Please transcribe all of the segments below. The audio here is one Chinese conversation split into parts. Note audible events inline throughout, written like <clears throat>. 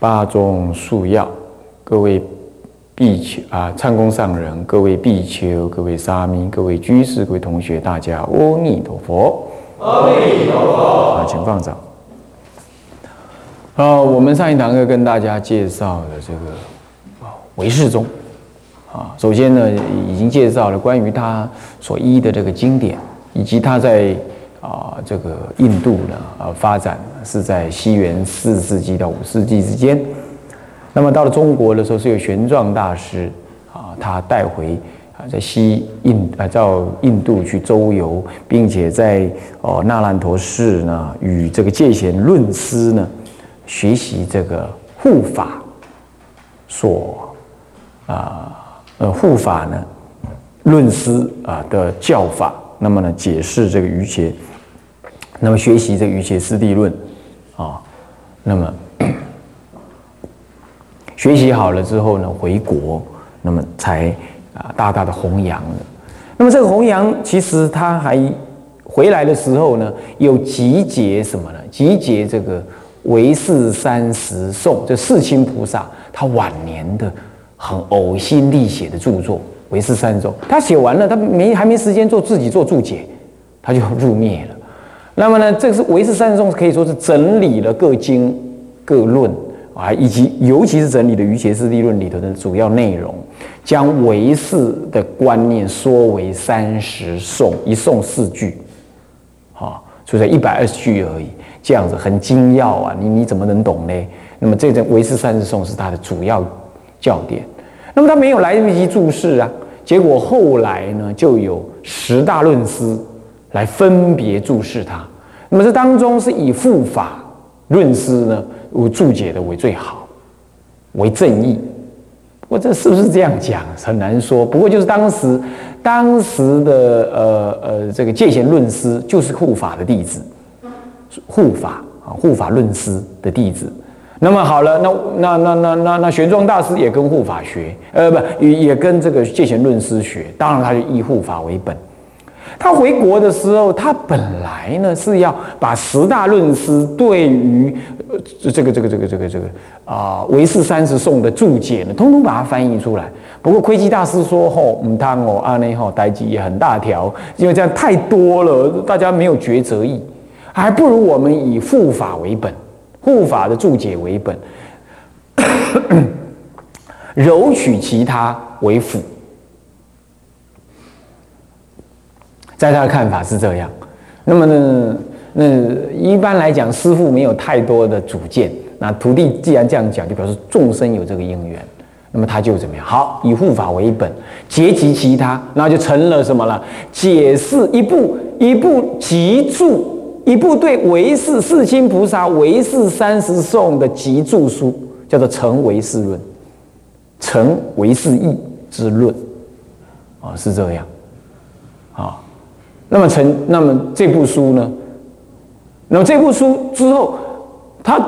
八种素要，各位必求啊，唱功上人，各位必求，各位沙弥，各位居士，各位同学，大家阿弥陀佛。阿弥陀佛。啊，请放掌。呃，我们上一堂课跟大家介绍的这个啊唯识宗啊，首先呢已经介绍了关于他所依的这个经典，以及他在啊这个印度呢呃发展是在西元四世纪到五世纪之间。那么到了中国的时候，是由玄奘大师啊他带回啊在西印啊到印度去周游，并且在哦那烂陀寺呢与这个戒贤论师呢。学习这个护法所啊呃护法呢论师啊的教法，那么呢解释这个瑜伽，那么学习这个瑜伽师地论啊，那么 <coughs> 学习好了之后呢回国，那么才啊大大的弘扬了。那么这个弘扬其实他还回来的时候呢，又集结什么呢？集结这个。唯识三十颂，这世亲菩萨他晚年的很呕心沥血的著作《唯识三十颂》，他写完了，他没还没时间做自己做注解，他就入灭了。那么呢，这个是《唯识三十颂》可以说是整理了各经各论啊，以及尤其是整理的《瑜伽师地论》里头的主要内容，将唯识的观念缩为三十颂，一颂四句，啊，就在一百二十句而已。这样子很精要啊，你你怎么能懂呢？那么这种唯识三十颂是它的主要教典。那么他没有来得及注释啊，结果后来呢，就有十大论师来分别注释他。那么这当中是以护法论师呢，我注解的为最好，为正义。我这是不是这样讲很难说。不过就是当时当时的呃呃这个戒贤论师就是护法的弟子。护法啊，护法论师的弟子。那么好了，那那那那那那玄奘大师也跟护法学，呃，不也也跟这个戒贤论师学。当然，他就以护法为本。他回国的时候，他本来呢是要把十大论师对于呃这个这个这个这个这个啊唯识三十颂的注解呢，通通把它翻译出来。不过窥基大师说：“吼，唔贪哦，阿内吼，代际也很大条，因为这样太多了，大家没有抉择意。”还不如我们以护法为本，护法的注解为本，柔取其他为辅。在他的看法是这样。那么呢，那一般来讲，师傅没有太多的主见。那徒弟既然这样讲，就表示众生有这个因缘。那么他就怎么样？好，以护法为本，结集其他，那就成了什么了？解释一部一部集注。一部对唯识世亲菩萨唯识三十颂的集注书，叫做《成唯识论》，成唯识义之论，啊，是这样，啊，那么成，那么这部书呢？那么这部书之后，它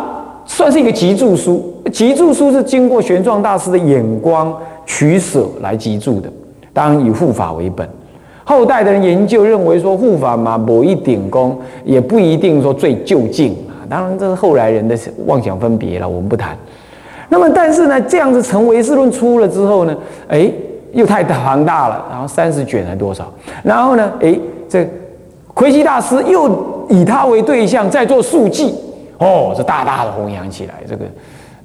算是一个集注书，集注书是经过玄奘大师的眼光取舍来集注的，当然以护法为本。后代的人研究认为说护法嘛，某一点功也不一定说最就近啊。当然这是后来人的妄想分别了，我们不谈。那么但是呢，这样子成唯识论出了之后呢，哎，又太庞大了，然后三十卷还多少？然后呢，哎，这魁基大师又以他为对象在做速记，哦，这大大的弘扬起来。这个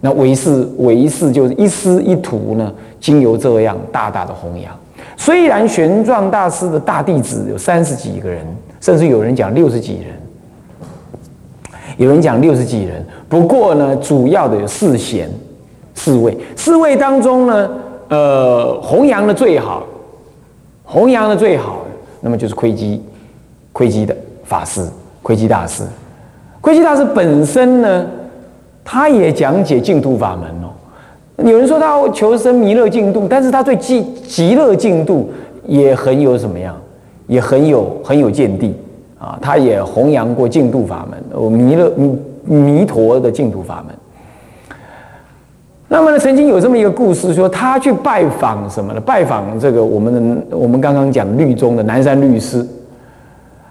那唯识唯识就是一师一徒呢，经由这样大大的弘扬。虽然玄奘大师的大弟子有三十几个人，甚至有人讲六十几人，有人讲六十几人。不过呢，主要的有四贤、四位。四位当中呢，呃，弘扬的最好，弘扬的最好，那么就是窥基，窥基的法师，窥基大师。窥基大师本身呢，他也讲解净土法门哦。有人说他求生弥勒净土，但是他对极极乐净土也很有什么样，也很有很有见地啊。他也弘扬过净土法门，哦，弥勒弥弥陀的净土法门。那么呢，曾经有这么一个故事，说他去拜访什么呢？拜访这个我们的我们刚刚讲律宗的南山律师。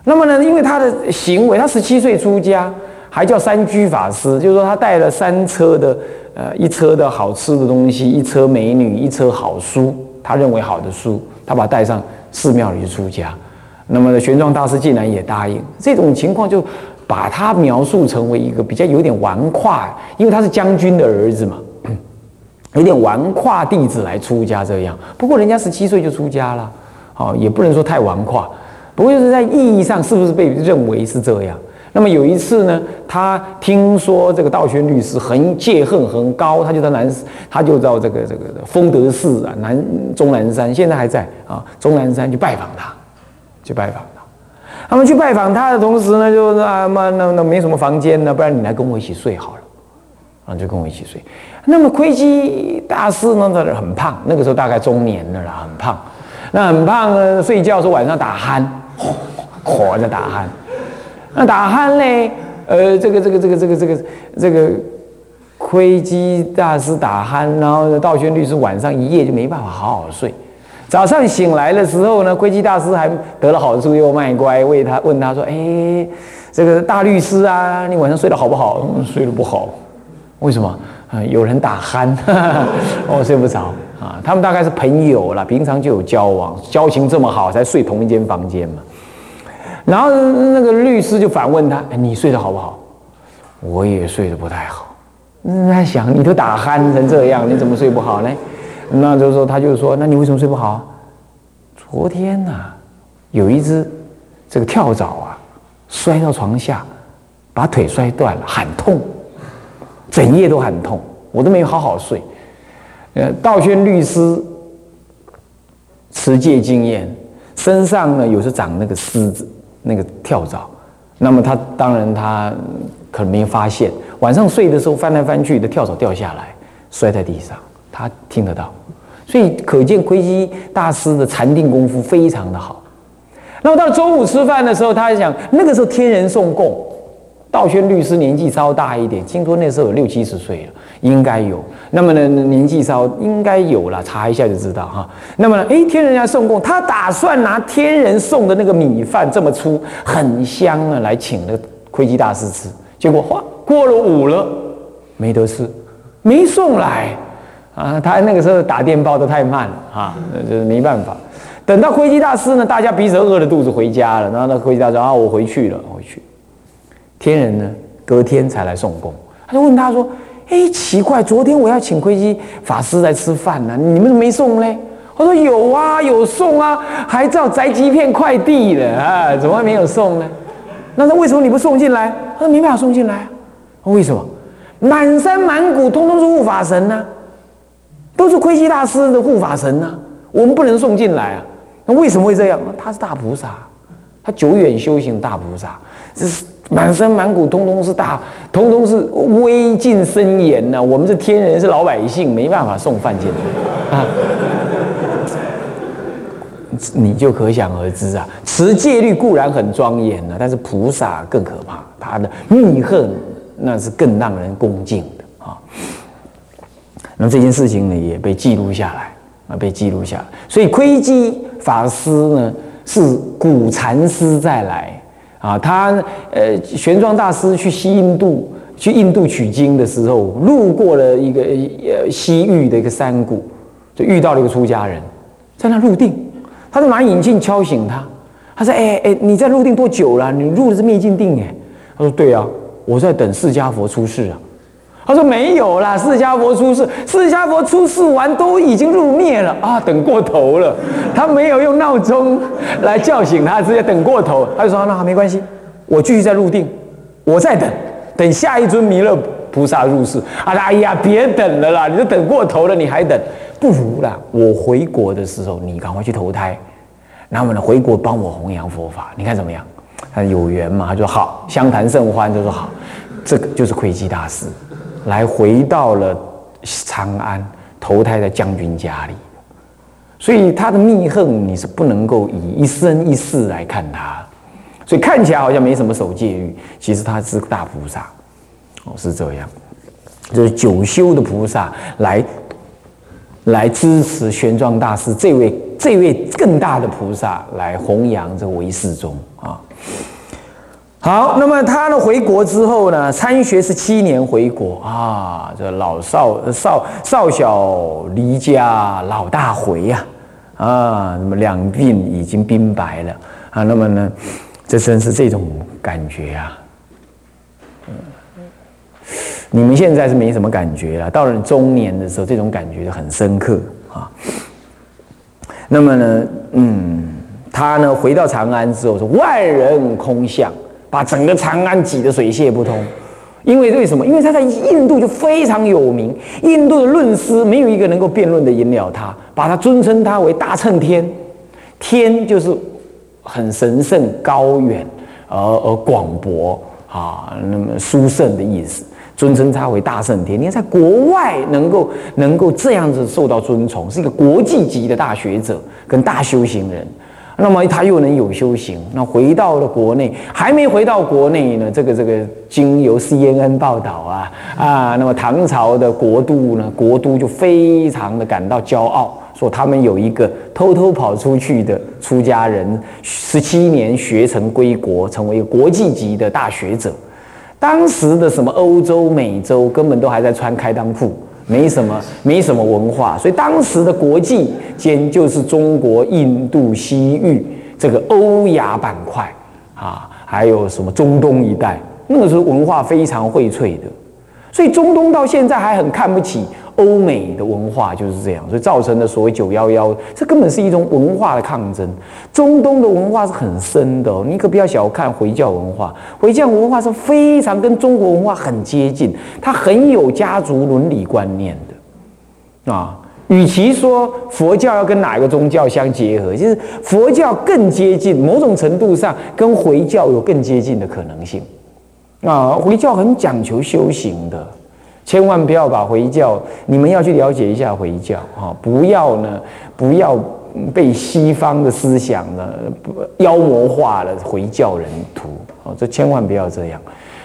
那么呢，因为他的行为，他十七岁出家，还叫三居法师，就是说他带了三车的。呃，一车的好吃的东西，一车美女，一车好书，他认为好的书，他把它带上寺庙里去出家。那么玄奘大师竟然也答应。这种情况就把他描述成为一个比较有点纨绔，因为他是将军的儿子嘛，有点纨绔弟子来出家这样。不过人家十七岁就出家了，好，也不能说太纨绔。不过就是在意义上，是不是被认为是这样？那么有一次呢，他听说这个道玄律师很戒恨很高，他就到南，他就到这个这个丰德寺啊，南终南山现在还在啊，终南山去拜访他，去拜访他。他们去拜访他的同时呢，就啊嘛那那没什么房间呢，不然你来跟我一起睡好了，啊就跟我一起睡。那么窥基大师呢，他很胖，那个时候大概中年了啦，很胖。那很胖呢，睡觉时候晚上打鼾，<laughs> 火在打鼾。那打鼾嘞，呃，这个这个这个这个这个这个窥基大师打鼾，然后道宣律师晚上一夜就没办法好好睡。早上醒来的时候呢，窥基大师还得了好处又卖乖，为他问他说：“哎，这个大律师啊，你晚上睡得好不好？”“睡得不好。”“为什么？”“啊，有人打鼾，我睡不着啊。”他们大概是朋友了，平常就有交往，交情这么好，才睡同一间房间嘛。然后那个律师就反问他：“哎，你睡得好不好？”我也睡得不太好。那想你都打鼾成这样，你怎么睡不好呢？那就是说，他就说：“那你为什么睡不好？”昨天呐，有一只这个跳蚤啊，摔到床下，把腿摔断了，很痛，整夜都很痛，我都没有好好睡。呃，道宣律师持戒经验，身上呢有时长那个虱子。那个跳蚤，那么他当然他可能没发现，晚上睡的时候翻来翻去的跳蚤掉下来，摔在地上，他听得到，所以可见窥基大师的禅定功夫非常的好。那么到中午吃饭的时候，他还想那个时候天人送供，道宣律师年纪稍大一点，听说那时候有六七十岁了。应该有，那么呢，年纪稍应该有了，查一下就知道哈。那么呢，哎，天人家送供，他打算拿天人送的那个米饭这么粗，很香啊，来请那个窥基大师吃。结果哗，过了午了，没得吃，没送来啊。他那个时候打电报都太慢了啊，就是没办法。等到窥基大师呢，大家彼此饿着肚子回家了，然后那窥基大师啊，我回去了，回去。天人呢，隔天才来送供，他就问他说。哎，奇怪，昨天我要请窥基法师来吃饭呢，你们怎么没送嘞？我说有啊，有送啊，还照宅急片快递的啊，怎么还没有送呢？那他为什么你不送进来？他说没办法送进来啊，为什么？满山满谷通通是护法神呢，都是窥基大师的护法神呢，我们不能送进来啊。那为什么会这样？他是大菩萨，他久远修行大菩萨，这是。满身满骨，通通是大，通通是威尽森严呐！我们是天人，是老百姓，没办法送饭进来啊！你就可想而知啊，持戒律固然很庄严呢，但是菩萨更可怕，他的密恨那是更让人恭敬的啊。那这件事情呢，也被记录下来啊，被记录下来。所以窥基法师呢，是古禅师再来。啊，他呃，玄奘大师去西印度，去印度取经的时候，路过了一个呃西域的一个山谷，就遇到了一个出家人，在那入定。他就拿眼镜敲醒他，他说：“哎哎，你在入定多久了？你入的是灭尽定哎。”他说：“对啊，我在等释迦佛出世啊。”他说：“没有啦，释迦佛出世，释迦佛出世完都已经入灭了啊，等过头了。他没有用闹钟来叫醒他，直接等过头。他就说：那，没关系，我继续在入定，我在等，等下一尊弥勒菩萨入世。啊，哎呀，别等了啦，你都等过头了，你还等，不如啦，我回国的时候，你赶快去投胎，然后呢，回国帮我弘扬佛法，你看怎么样？他说有缘嘛，他说好，相谈甚欢，就说好，这个就是窥基大师。来回到了长安，投胎在将军家里。所以他的密恨你是不能够以一生一世来看他。所以看起来好像没什么守戒律，其实他是大菩萨。哦，是这样，就是九修的菩萨来。来支持玄奘大师这位这位更大的菩萨来弘扬这唯世宗啊。好，那么他呢回国之后呢，参学是七年回国。啊，这老少少少小离家老大回呀啊，那么两鬓已经鬓白了。啊，那么呢，这真是这种感觉啊。你们现在是没什么感觉了，到了中年的时候，这种感觉就很深刻啊。那么呢，嗯，他呢回到长安之后是万人空巷，把整个长安挤得水泄不通。因为为什么？因为他在印度就非常有名，印度的论师没有一个能够辩论的赢了他，把他尊称他为大乘天，天就是很神圣、高远而而广博啊，那么殊胜的意思。尊称他为大圣天，你看在国外能够能够这样子受到尊崇，是一个国际级的大学者跟大修行人。那么他又能有修行，那回到了国内，还没回到国内呢，这个这个经由 CNN 报道啊啊，那么唐朝的国都呢，国都就非常的感到骄傲，说他们有一个偷偷跑出去的出家人，十七年学成归国，成为国际级的大学者。当时的什么欧洲、美洲根本都还在穿开裆裤，没什么没什么文化，所以当时的国际间就是中国、印度、西域这个欧亚板块啊，还有什么中东一带，那个时候文化非常荟萃的，所以中东到现在还很看不起。欧美的文化就是这样，所以造成的所谓“九幺幺”，这根本是一种文化的抗争。中东的文化是很深的，你可不要小看回教文化。回教文化是非常跟中国文化很接近，它很有家族伦理观念的啊。与其说佛教要跟哪一个宗教相结合，就是佛教更接近，某种程度上跟回教有更接近的可能性啊。回教很讲求修行的。千万不要把回教，你们要去了解一下回教哈，不要呢，不要被西方的思想呢妖魔化了回教人徒哦，这千万不要这样。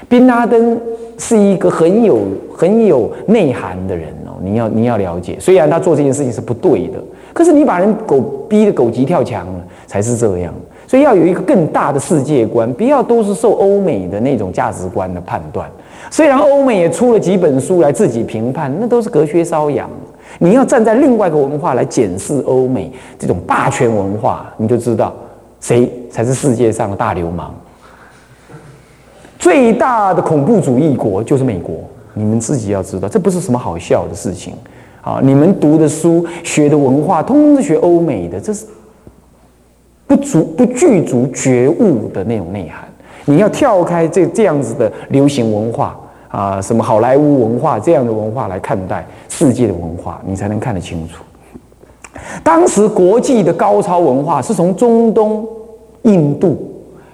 宾拉登是一个很有很有内涵的人哦，你要你要了解，虽然他做这件事情是不对的，可是你把人狗逼得狗急跳墙了，才是这样。所以要有一个更大的世界观，不要都是受欧美的那种价值观的判断。虽然欧美也出了几本书来自己评判，那都是隔靴搔痒。你要站在另外一个文化来检视欧美这种霸权文化，你就知道谁才是世界上的大流氓。最大的恐怖主义国就是美国，你们自己要知道，这不是什么好笑的事情啊！你们读的书、学的文化，通通是学欧美的，这是不足、不具足觉悟的那种内涵。你要跳开这这样子的流行文化啊，什么好莱坞文化这样的文化来看待世界的文化，你才能看得清楚。当时国际的高超文化是从中东、印度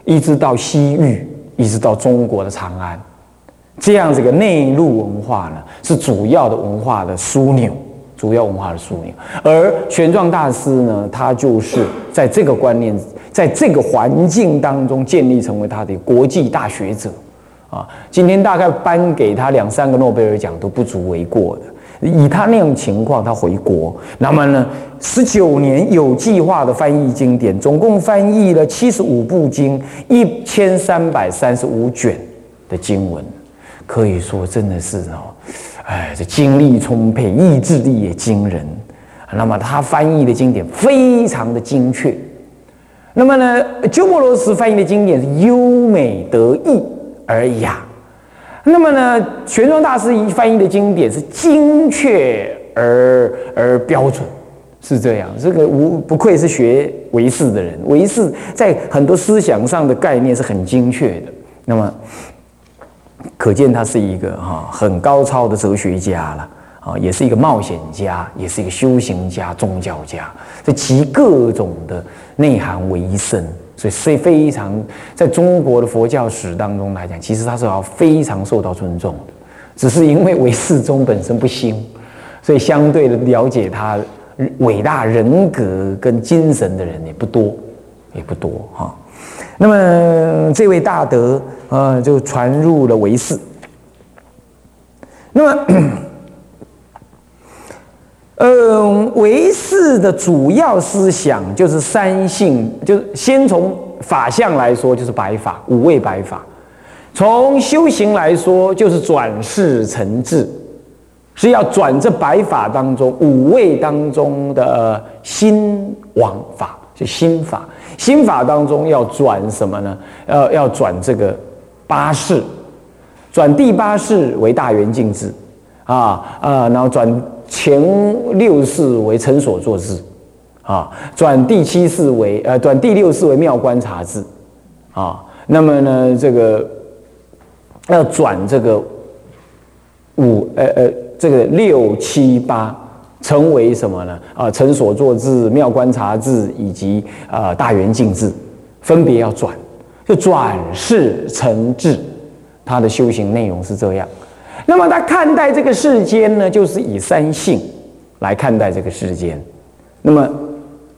一直到西域，一直到中国的长安，这样子个内陆文化呢，是主要的文化的枢纽。主要文化的枢纽，而玄奘大师呢，他就是在这个观念，在这个环境当中建立成为他的国际大学者，啊，今天大概颁给他两三个诺贝尔奖都不足为过的。以他那种情况，他回国，那么呢，十九年有计划的翻译经典，总共翻译了七十五部经，一千三百三十五卷的经文，可以说真的是哦。哎，这精力充沛，意志力也惊人。那么他翻译的经典非常的精确。那么呢，鸠摩罗什翻译的经典是优美得意而雅。那么呢，玄奘大师翻译的经典是精确而而标准，是这样。这个无不愧是学唯识的人，唯识在很多思想上的概念是很精确的。那么。可见他是一个哈很高超的哲学家了啊，也是一个冒险家，也是一个修行家、宗教家，这集各种的内涵为一身，所以是非常在中国的佛教史当中来讲，其实他是要非常受到尊重的。只是因为唯世宗本身不兴，所以相对的了解他伟大人格跟精神的人也不多，也不多哈。那么这位大德啊，就传入了唯识。那么，嗯，唯识的主要思想就是三性，就是先从法相来说，就是白法五位白法；从修行来说，就是转世成智，是要转这白法当中五位当中的心王法，就心法。心法当中要转什么呢？要要转这个八世，转第八世为大圆净智，啊啊，然后转前六世为成所作智，啊，转第七世为呃，转第六世为妙观察智，啊，那么呢，这个要转这个五呃呃，这个六七八。成为什么呢？啊，成所作智、妙观察智以及啊大圆镜智，分别要转，就转世成智。他的修行内容是这样。那么他看待这个世间呢，就是以三性来看待这个世间。那么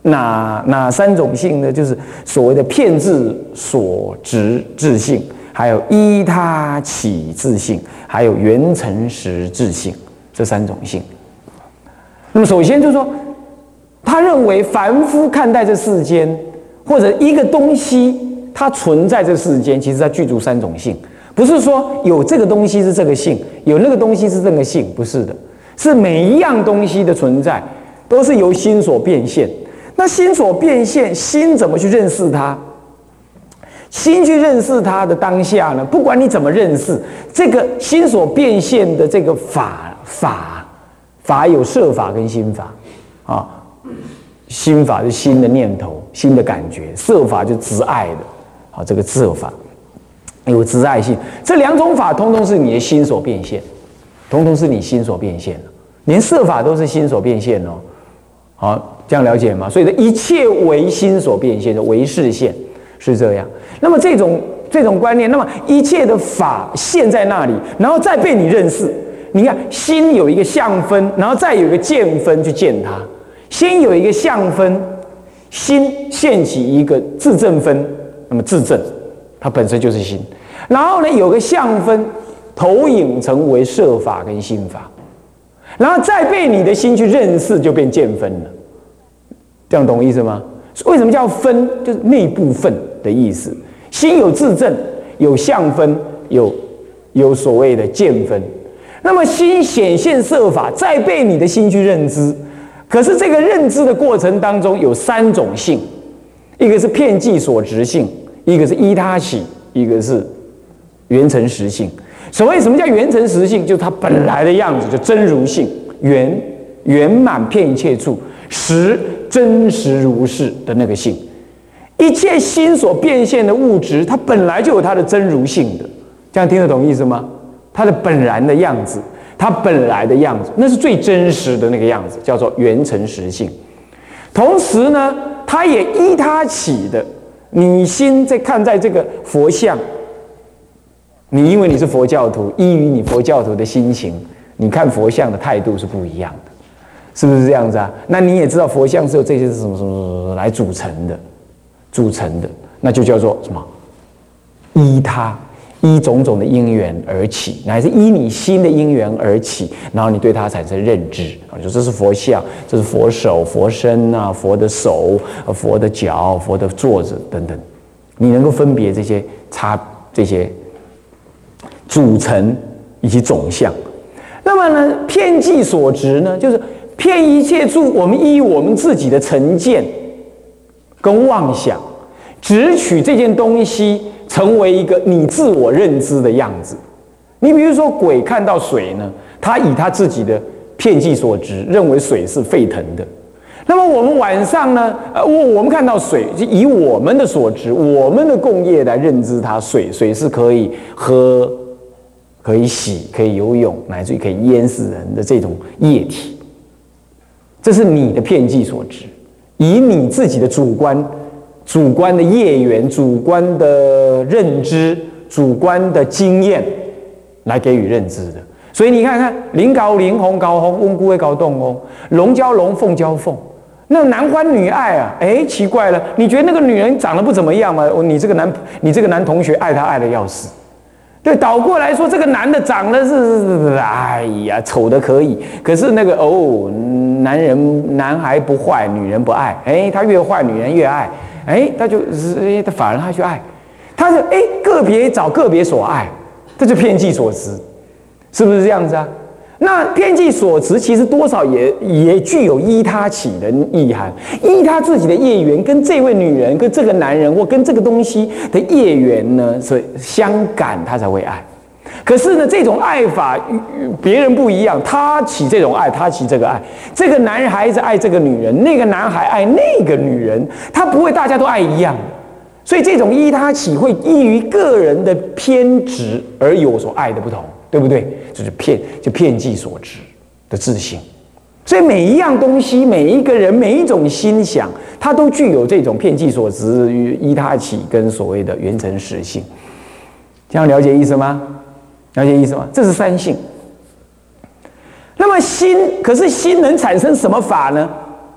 哪哪三种性呢？就是所谓的片智所执智性，还有依他起智性，还有缘成实智性这三种性。那么首先就是说，他认为凡夫看待这世间，或者一个东西它存在这世间，其实它具足三种性，不是说有这个东西是这个性，有那个东西是这个性，不是的，是每一样东西的存在都是由心所变现。那心所变现，心怎么去认识它？心去认识它的当下呢？不管你怎么认识，这个心所变现的这个法法。法有设法跟心法，啊，心法是心的念头、心的感觉，设法就执爱的，好，这个设法有执爱性，这两种法通通是你的心所变现，通通是你心所变现，连设法都是心所变现哦，好，这样了解吗？所以呢，一切为心所变现的为视现是这样。那么这种这种观念，那么一切的法现在那里，然后再被你认识。你看，心有一个相分，然后再有一个见分去见它。先有一个相分，心现起一个自证分，那么自证，它本身就是心。然后呢，有个相分，投影成为设法跟心法，然后再被你的心去认识，就变见分了。这样懂意思吗？为什么叫分？就是那部分的意思。心有自证，有相分，有有所谓的见分。那么心显现设法，再被你的心去认知。可是这个认知的过程当中有三种性，一个是片计所执性，一个是依他起，一个是圆成实性。所谓什么叫圆成实性？就是它本来的样子，就真如性，圆圆满遍一切处，实真实如是的那个性。一切心所变现的物质，它本来就有它的真如性的。这样听得懂意思吗？它的本然的样子，它本来的样子，那是最真实的那个样子，叫做原成实性。同时呢，它也依它起的，你心在看在这个佛像，你因为你是佛教徒，依于你佛教徒的心情，你看佛像的态度是不一样的，是不是这样子啊？那你也知道佛像是由这些是什么什么什么来组成的，组成的，那就叫做什么？依他。依种种的因缘而起，乃是依你心的因缘而起，然后你对它产生认知啊，就这是佛像，这是佛手、佛身啊，佛的手、佛的脚、佛的坐着等等，你能够分别这些差这些组成以及总相。那么呢，片计所执呢，就是骗一切处，我们依我们自己的成见跟妄想，只取这件东西。成为一个你自我认知的样子。你比如说，鬼看到水呢，他以他自己的片计所值，认为水是沸腾的。那么我们晚上呢，呃，我我们看到水，就以我们的所值、我们的共业来认知它，水水是可以喝、可以洗、可以游泳，乃至于可以淹死人的这种液体。这是你的片剂所致，以你自己的主观。主观的业缘、主观的认知、主观的经验来给予认知的，所以你看看，灵高灵，红高红，翁姑会高动哦，龙交龙，凤交凤，那男欢女爱啊，哎，奇怪了，你觉得那个女人长得不怎么样吗？你这个男，你这个男同学爱她爱的要死。对，倒过来说，这个男的长得是，哎呀，丑的可以。可是那个哦，男人男孩不坏，女人不爱。哎，他越坏，女人越爱。哎，他就，哎，他反而他去爱，他就哎，个别找个别所爱，这就偏激所思，是不是这样子啊？那偏计所持，其实多少也也具有依他起的意涵，依他自己的业缘，跟这位女人、跟这个男人或跟这个东西的业缘呢，是相感，他才会爱。可是呢，这种爱法与别人不一样，他起这种爱，他起这个爱，这个男孩子爱这个女人，那个男孩爱那个女人，他不会大家都爱一样，所以这种依他起会依于个人的偏执而有所爱的不同。对不对？就是骗，就骗计所知的自信。所以每一样东西，每一个人，每一种心想，它都具有这种骗计所知与依他起跟所谓的原成实性。这样了解意思吗？了解意思吗？这是三性。那么心，可是心能产生什么法呢？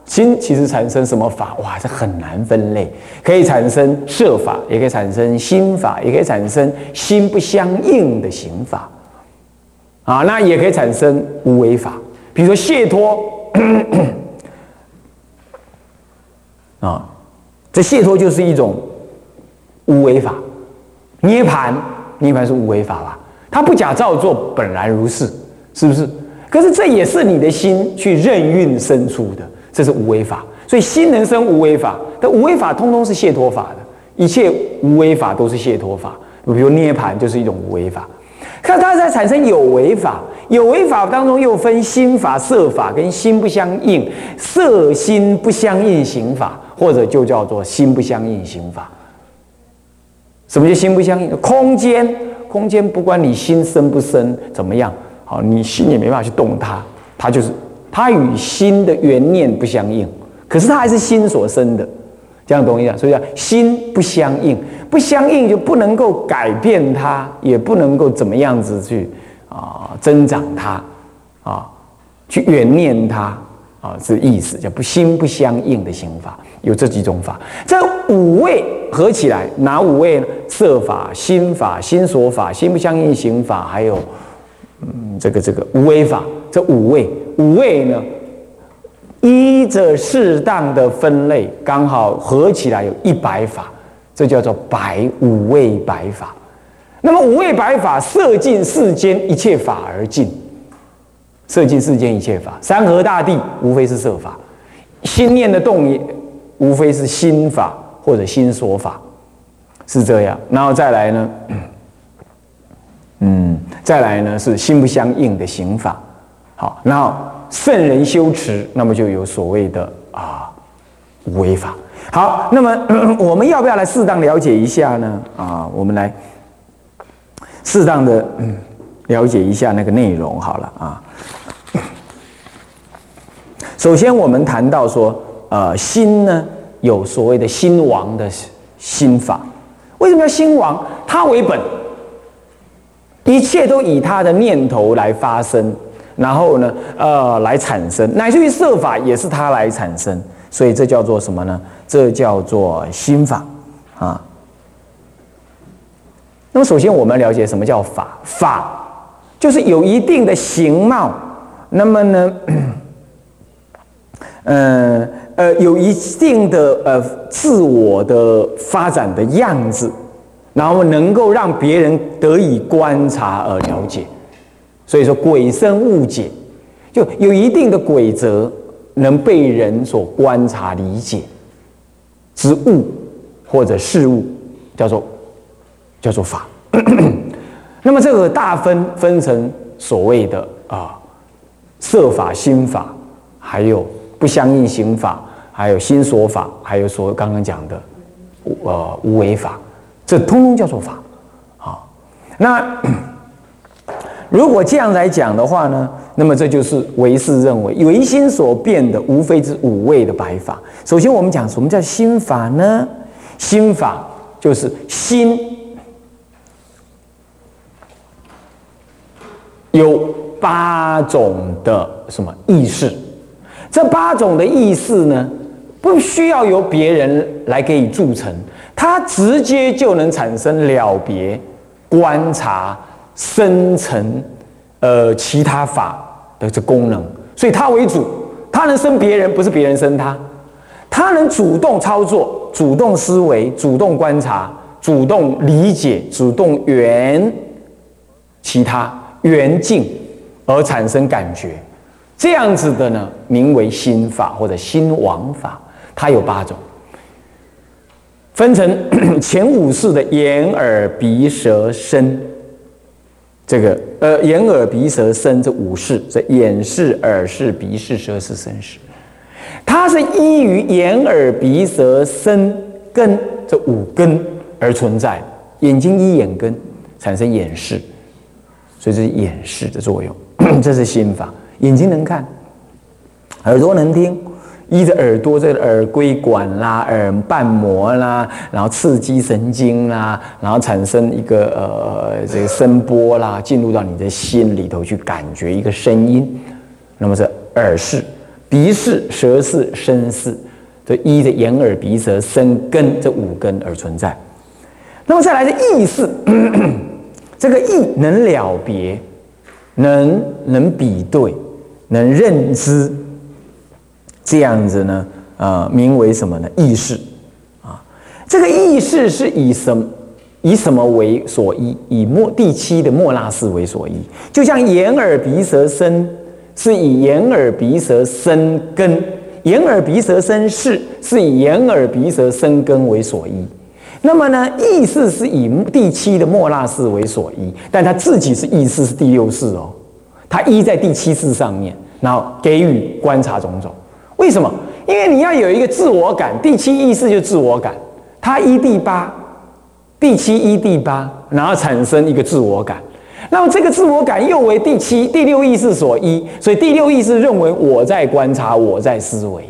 心其实产生什么法？哇，这很难分类。可以产生设法，也可以产生心法，也可以产生心不相应的行法。啊，那也可以产生无为法，比如说解脱，啊，这解脱就是一种无为法，涅盘，涅盘是无为法吧？它不假造作，本来如是，是不是？可是这也是你的心去任运生出的，这是无为法。所以心能生无为法，但无为法通通是解脱法的，一切无为法都是解脱法。比如涅盘就是一种无为法。那它在产生有为法，有为法当中又分心法、色法跟心不相应，色心不相应行法，或者就叫做心不相应行法。什么叫心不相应？空间，空间不管你心生不生，怎么样，好，你心也没办法去动它，它就是它与心的原念不相应，可是它还是心所生的。这样懂一下，所以叫心不相应，不相应就不能够改变它，也不能够怎么样子去啊增长它，啊去远念它啊，这意思叫不心不相应的行法，有这几种法。这五位合起来，哪五位呢？色法、心法、心所法、心不相应行法，还有嗯这个这个无为法。这五位，五位呢？依着适当的分类，刚好合起来有一百法，这叫做白五位白法。那么五位白法，摄尽世间一切法而尽，摄尽世间一切法。山河大地，无非是色法；心念的动也，无非是心法或者心所法，是这样。然后再来呢，嗯，再来呢是心不相应的行法。好，然后。圣人修持，那么就有所谓的啊无为法。好，那么 <clears throat> 我们要不要来适当了解一下呢？啊，我们来适当的了解一下那个内容。好了啊，<coughs> 首先我们谈到说，呃，心呢有所谓的心王的心法。为什么要心王？他为本，一切都以他的念头来发生。然后呢，呃，来产生，乃至于设法也是它来产生，所以这叫做什么呢？这叫做心法啊。那么首先我们了解什么叫法？法就是有一定的形貌，那么呢，嗯 <clears throat> 呃，有一定的呃自我的发展的样子，然后能够让别人得以观察而了解。所以说，鬼生误解，就有一定的规则，能被人所观察理解之物或者事物，叫做叫做法。<clears throat> 那么这个大分分成所谓的啊色法、心法，还有不相应行法，还有心所法，还有所刚刚讲的呃无为法，这通通叫做法。好，那。如果这样来讲的话呢，那么这就是唯识认为唯心所变的，无非是五味的白法。首先，我们讲什么叫心法呢？心法就是心有八种的什么意识？这八种的意识呢，不需要由别人来给你铸成，它直接就能产生了别、观察、生成，呃，其他法的这功能。所以它为主，它能生别人，不是别人生它。它能主动操作、主动思维、主动观察、主动理解、主动缘其他缘境而产生感觉，这样子的呢，名为心法或者心王法。它有八种，分成 <coughs> 前五式的眼、耳、鼻、舌、身。这个呃，眼、耳、鼻、舌、身这五式，这眼视、耳视、鼻视、舌视、身视。它是依于眼耳鼻舌身根这五根而存在，眼睛依眼根产生眼视，所以这是眼视的作用。<clears throat> 这是心法，眼睛能看，耳朵能听，依着耳朵这个耳归管啦、耳瓣膜啦，然后刺激神经啦，然后产生一个呃这个声波啦，进入到你的心里头去感觉一个声音，那么这耳视。鼻视、舌视、身视，这依着眼、耳、鼻、舌、身根这五根而存在。那么再来是意识，<clears throat> 这个意能了别，能能比对，能认知，这样子呢，呃，名为什么呢？意识啊，这个意识是以什以什么为所依？以末第七的末那识为所依，就像眼、耳、鼻、舌、身。是以眼耳鼻舌身根，眼耳鼻舌身视，是以眼耳鼻舌身根为所依。那么呢，意识是以第七的莫那识为所依，但他自己是意识是第六识哦，他依在第七识上面，然后给予观察种种。为什么？因为你要有一个自我感，第七意识就自我感，它一第八，第七一第八，然后产生一个自我感。那么这个自我感又为第七、第六意识所依，所以第六意识认为我在观察，我在思维。